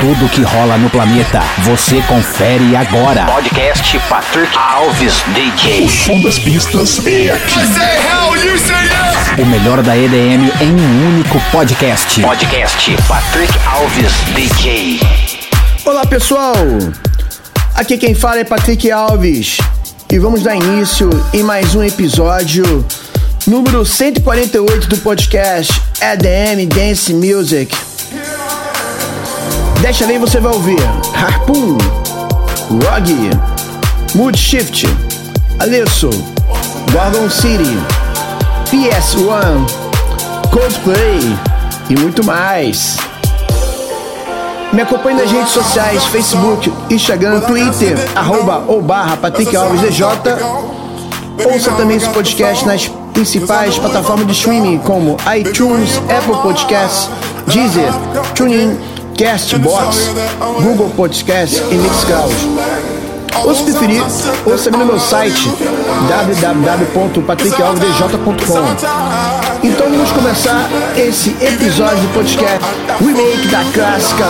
Tudo que rola no planeta, você confere agora. Podcast Patrick Alves DJ. Som das pistas é aqui. O melhor da EDM em um único podcast. Podcast Patrick Alves DJ. Olá pessoal, aqui quem fala é Patrick Alves e vamos dar início em mais um episódio número 148 do podcast EDM Dance Music. Desta vez você vai ouvir Harpoon, Roggy, Mood Shift, Alesso, Gorgon City, PS1, Coldplay e muito mais. Me acompanhe nas redes sociais, Facebook, Instagram, Twitter, arroba ou barra Patrick Alves DJ. Ouça também esse podcast nas principais plataformas de streaming como iTunes, Apple Podcasts, Deezer, TuneIn, Castbox, Google Podcasts e Mixcloud. Ou se preferir, ouça no meu site www.patrickalvesdj.com. Então vamos começar esse episódio do podcast remake da clássica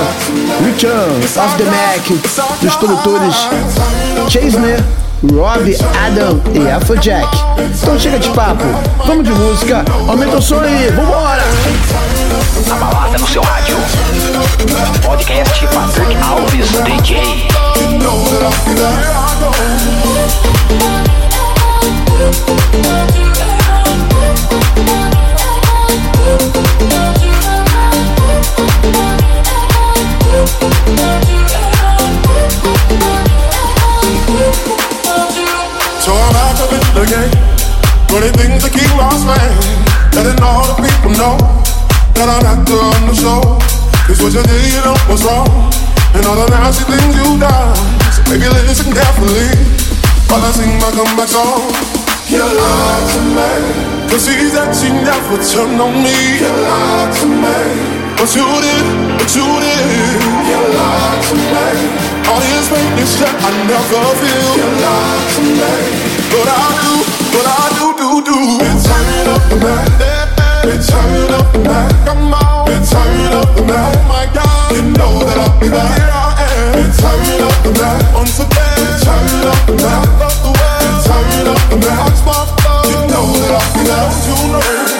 Return of the Mac dos produtores Chasner, Rob, Adam e Afrojack. Então chega de papo, vamos de música, aumenta o som aí, vambora! A balada no seu rádio. Podcast Patrick Alves DJ. So I'm out of it again. Running things to keep lost man. Letting all the people know that I'm not on the show. Cause what you did, you know was wrong. And all the nasty things you done. So baby, listen carefully. While I sing my comeback song. You lied to me. Cause see that you never turned on me. You lied to me. But you did, but you did. You lied to me. All this maintenance that I never feel. You lied to me. But I do, but I do, do, do. It's turning up the night. It's turning up the night. Come on. It's turning up the night. Oh my God. You know that I'll be back. Here I am. It's turning up the night. Once again. It's turning up the night. I love the way. It's turning up the night. I spark love. You know that I'll be back. You know.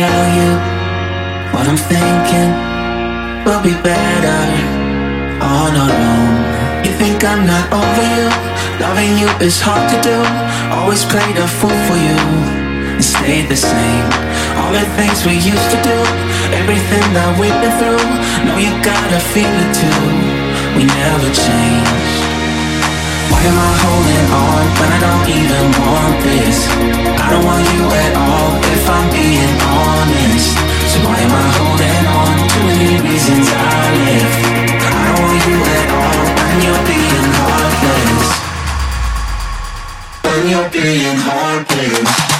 tell you what I'm thinking will be better on our own. You think I'm not over you? Loving you is hard to do. Always played a fool for you and stayed the same. All the things we used to do, everything that we've been through. Know you gotta feel it too. We never change. Why am I holding on when I don't even want this? I don't want you at all if I'm being honest. So why am I holding on? Too many reasons I live. I don't want you at all when you're being heartless. When you're being heartless.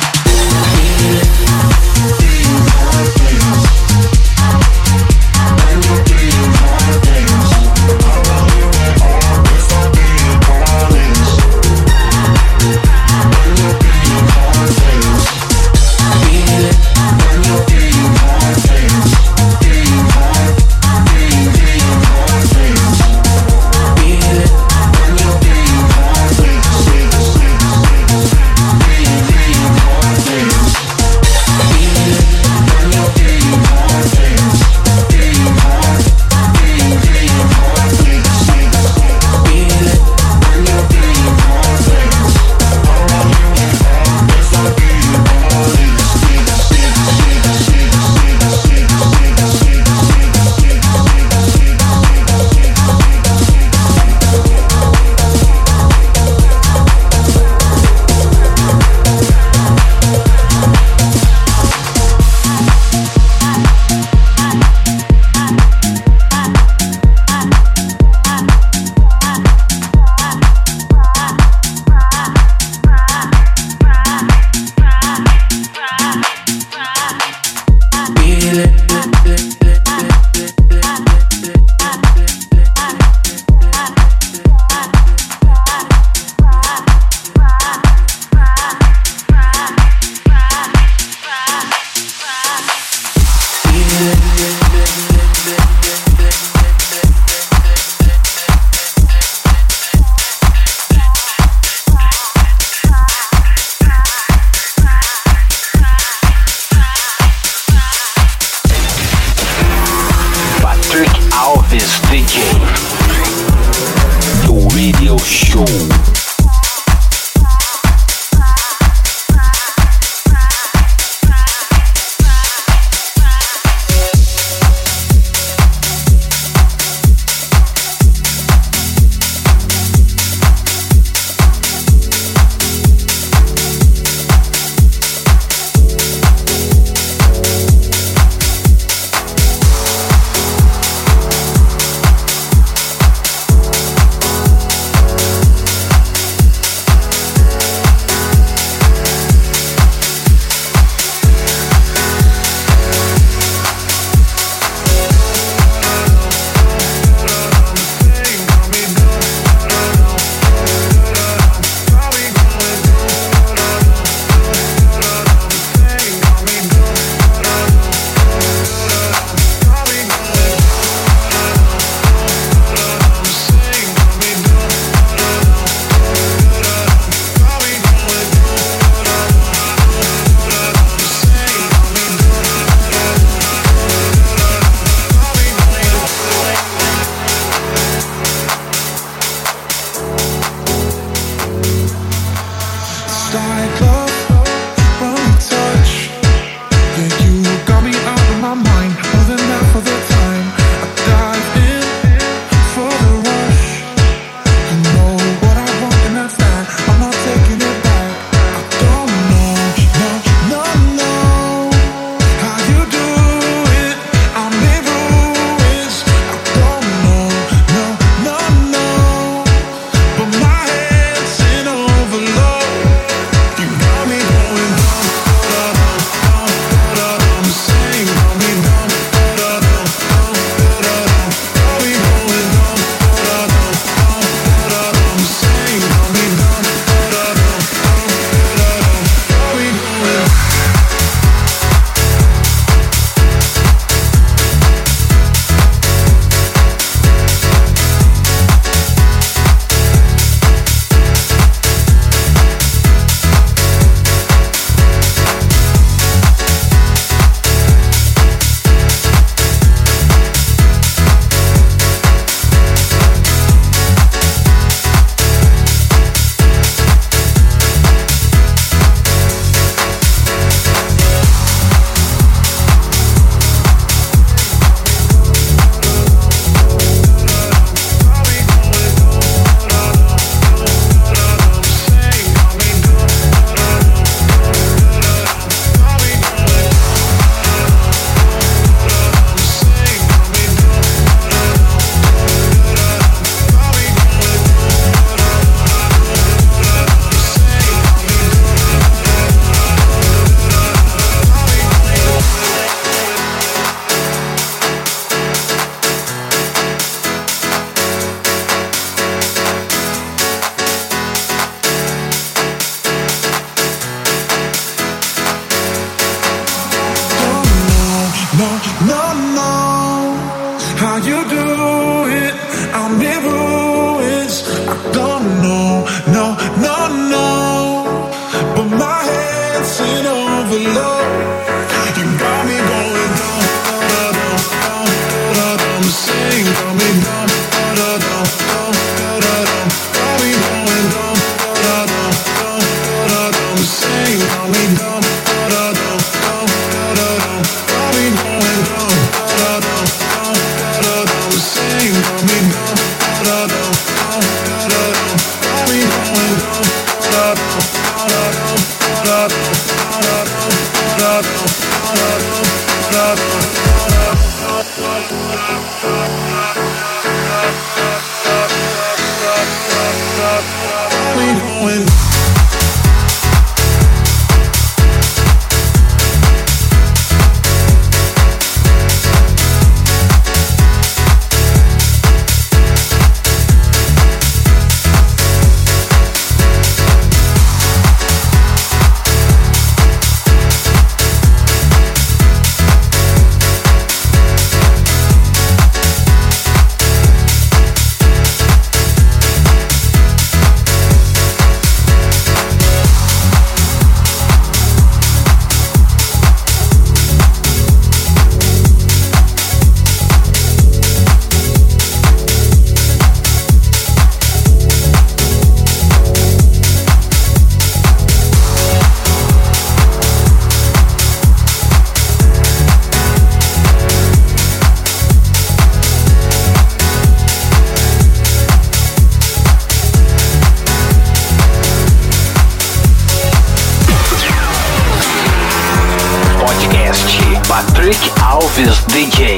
Patrick Alves DJ.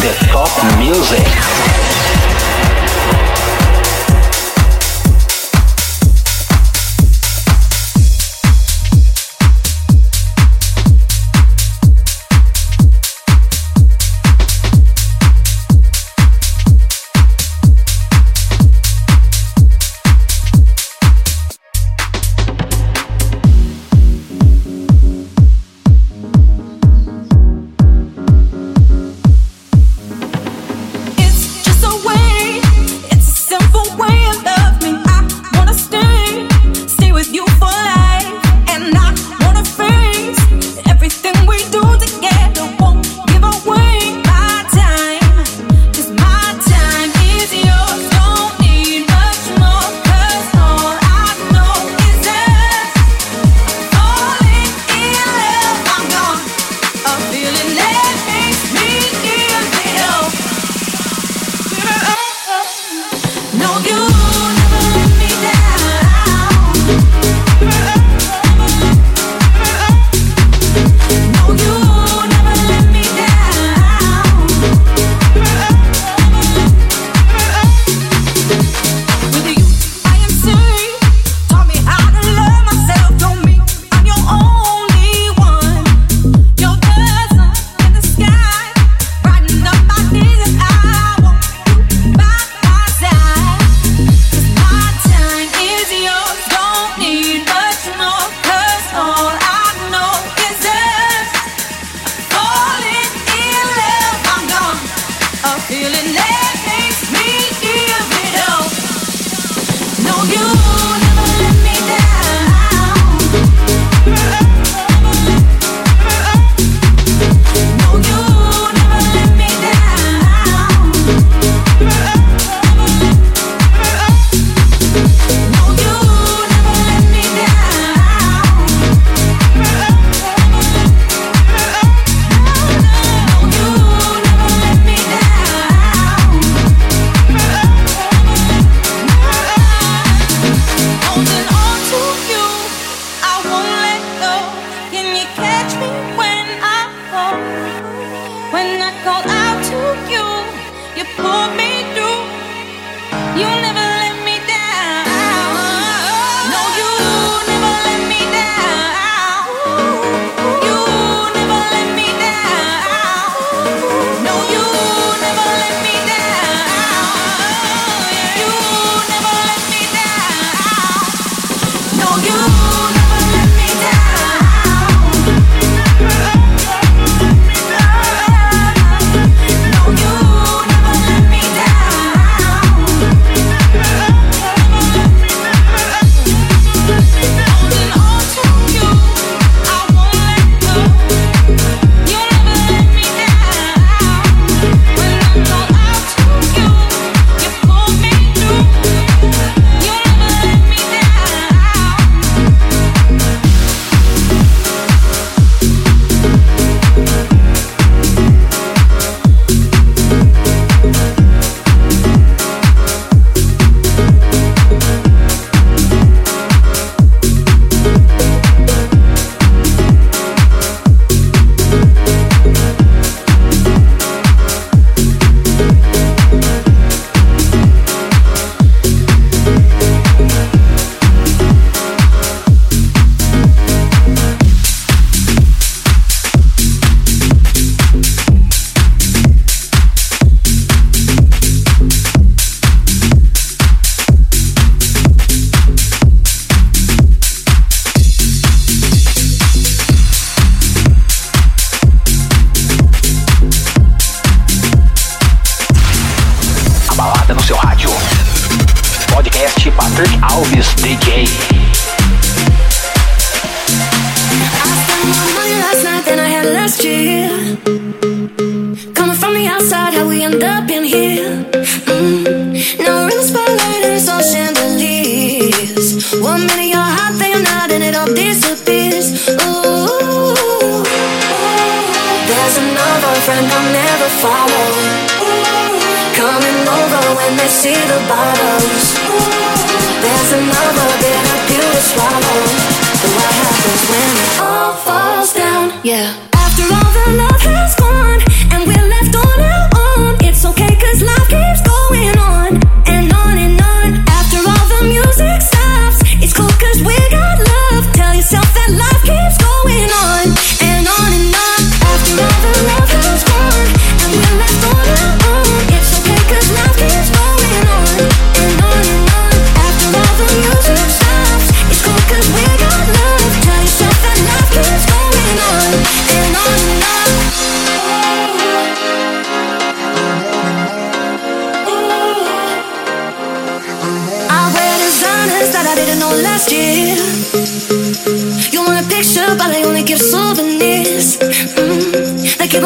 The top music.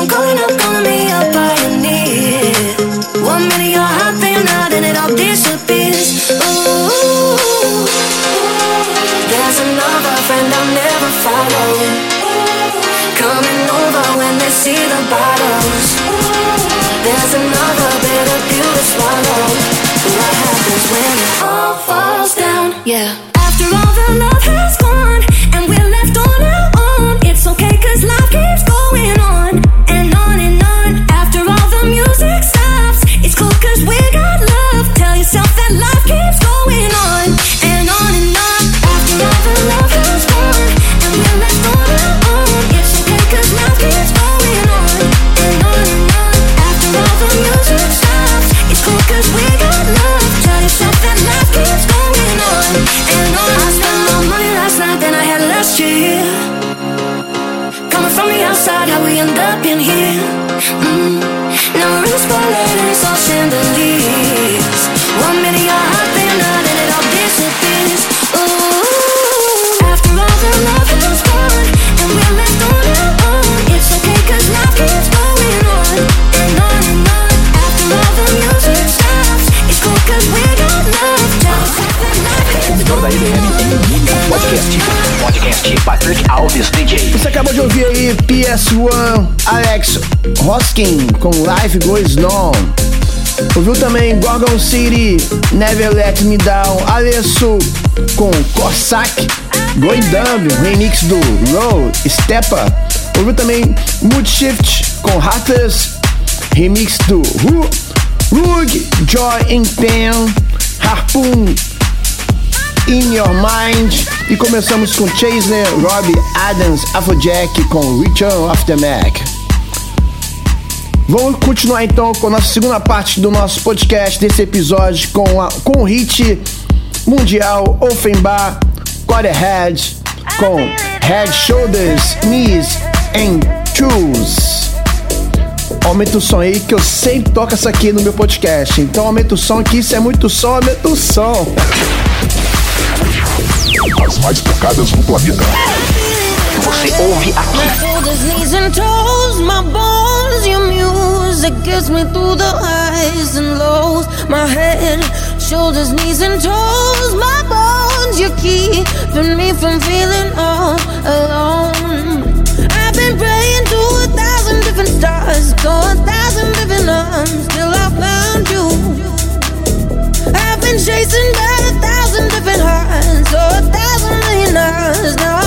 I'm going up É PS1, Alex Hoskin com Life Goes On. Ouviu também Gorgon City, Never Let Me Down, Alessu com Cossack, Goidamb, remix do Low, Stepa. Ouviu também Moodshift com Hatters, remix do Rug, Joy in Pain, Harpoon In Your Mind. E começamos com Chasner, Robbie Adams, Afrojack com Return of the Mac. Vamos continuar então com a nossa segunda parte do nosso podcast desse episódio com, a, com o hit mundial Offenbar, Quarterhead, com Head, Shoulders, Knees and Shoes. Aumenta o som aí que eu sempre toco essa aqui no meu podcast. Então aumenta o som que isso é muito som, aumenta o som. As mais tocadas no planeta. Você ouve aqui. shoulders, knees, and toes. My bones, your music keeping me through the highs and lows. My head, shoulders, knees and toes, my bones, you keep me from feeling all alone. I've been praying to a thousand different stars, to a thousand different arms, till I found you. I've been chasing by a thousand So a thousand million eyes now.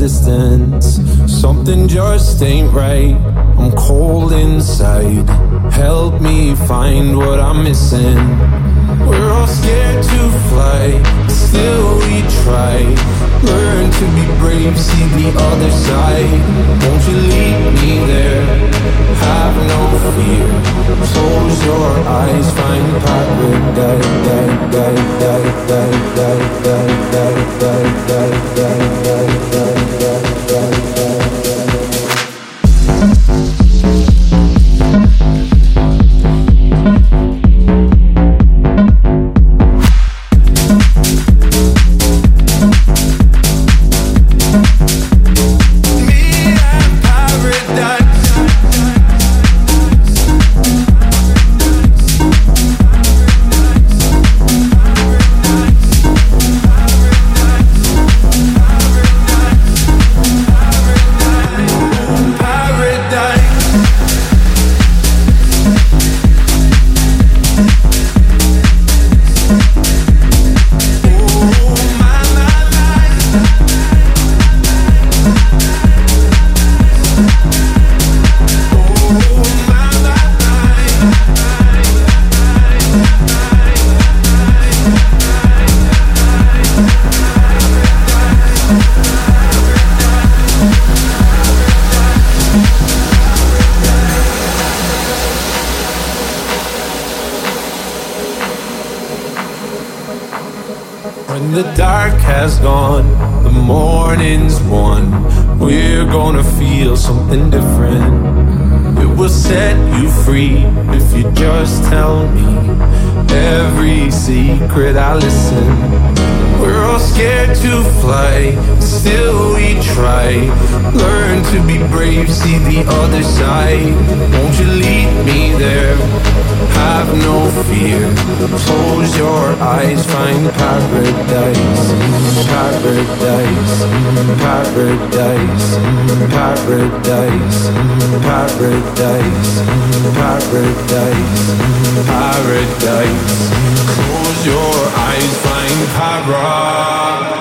Distance. Something just ain't right. I'm cold inside. Help me find what I'm missing. We're all scared to fly, still we try. Learn to be brave, see the other side. Won't you lead me there? Have no fear. Close your eyes, find paradise. Paradise, paradise, paradise, paradise. Close your eyes, find paradise.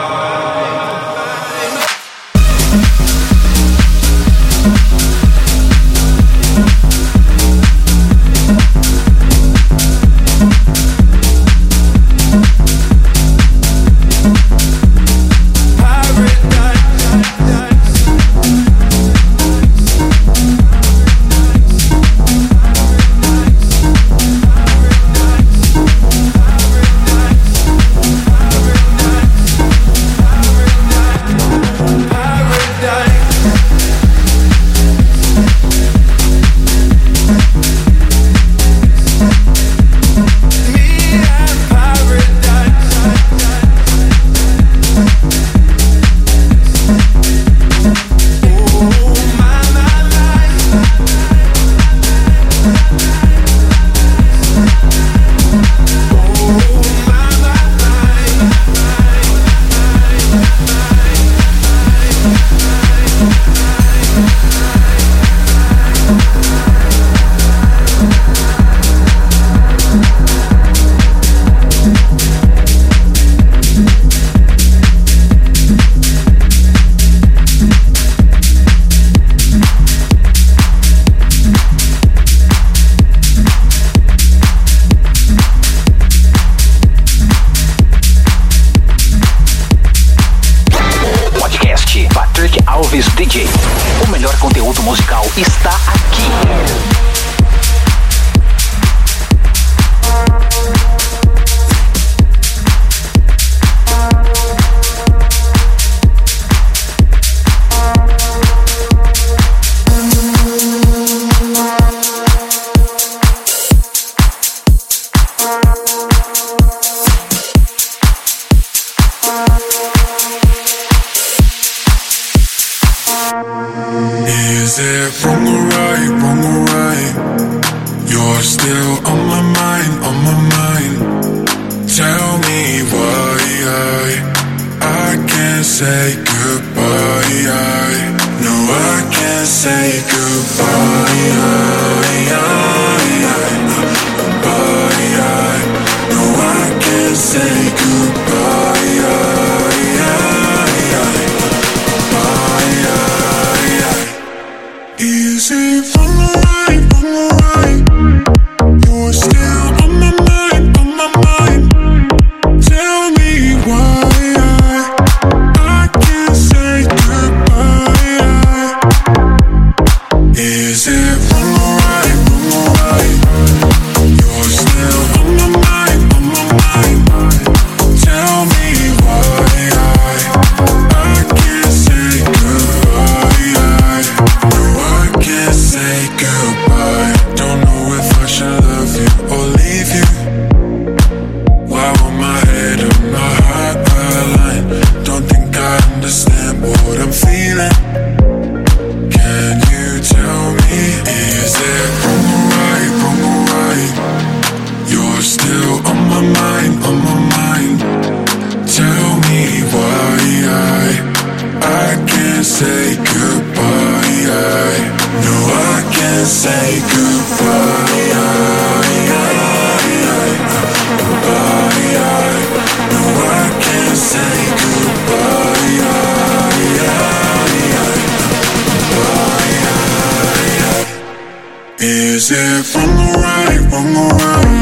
said, from the right, from the right.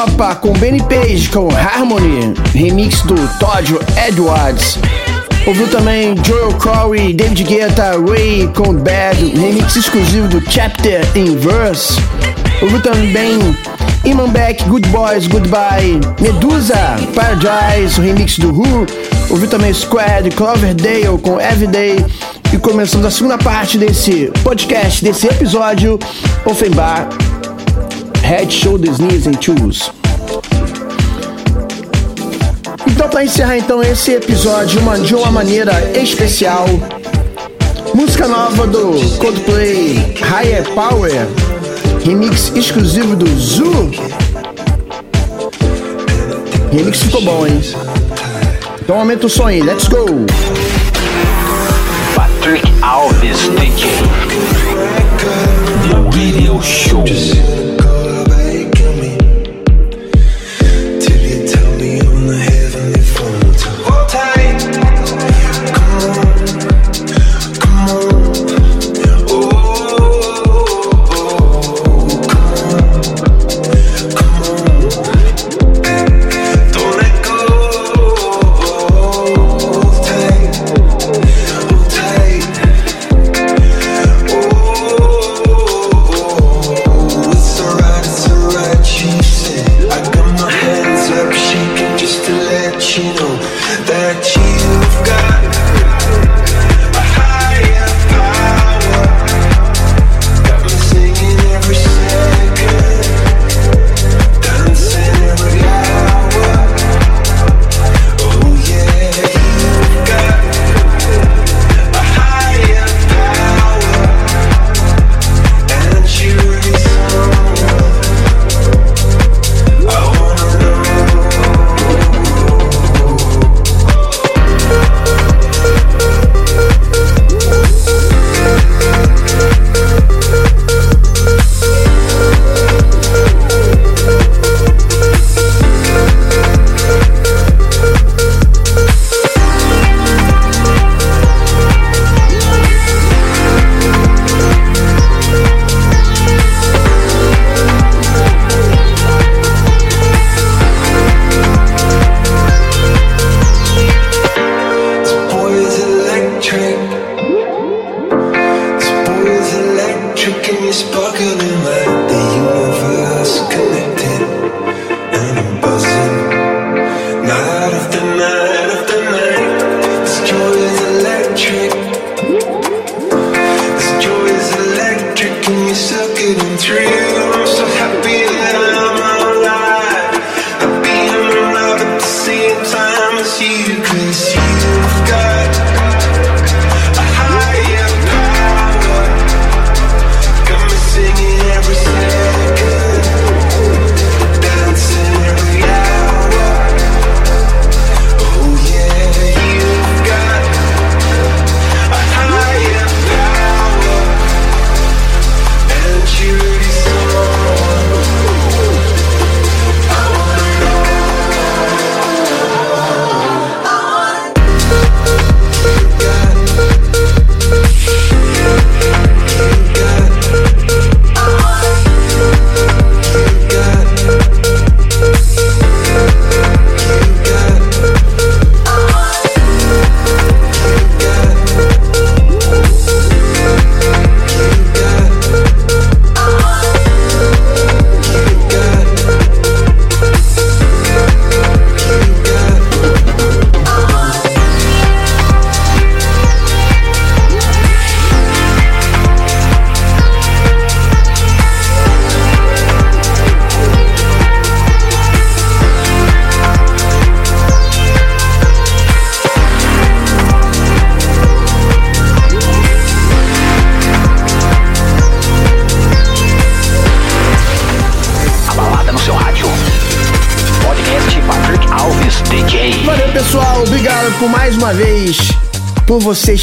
Propa com Benny Page com Harmony, remix do Todd Edwards. Ouviu também Joel Corey, David Guetta, Ray com Bad, remix exclusivo do Chapter in Verse. Ouviu também Iman Beck, Good Boys, Goodbye, Medusa, Paradise, o remix do Who. Ouviu também Squad, Cloverdale com Everyday. E começamos a segunda parte desse podcast, desse episódio, Offenbar, Head, Shoulders, Knees and Toes. Então, para encerrar então esse episódio uma, de uma maneira especial, música nova do Coldplay, Higher Power, remix exclusivo do Zoo. Remix ficou bom, hein? Então aumenta o som aí, let's go! Patrick Alves DJ. The Radio Show.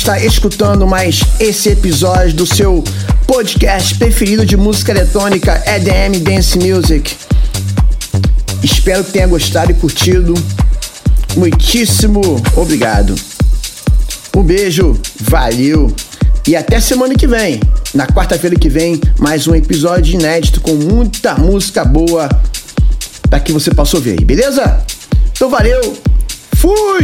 Estar escutando mais esse episódio do seu podcast preferido de música eletrônica EDM Dance Music. Espero que tenha gostado e curtido. Muitíssimo obrigado. Um beijo, valeu e até semana que vem. Na quarta-feira que vem, mais um episódio inédito com muita música boa para que você possa ouvir aí, beleza? Então valeu, fui!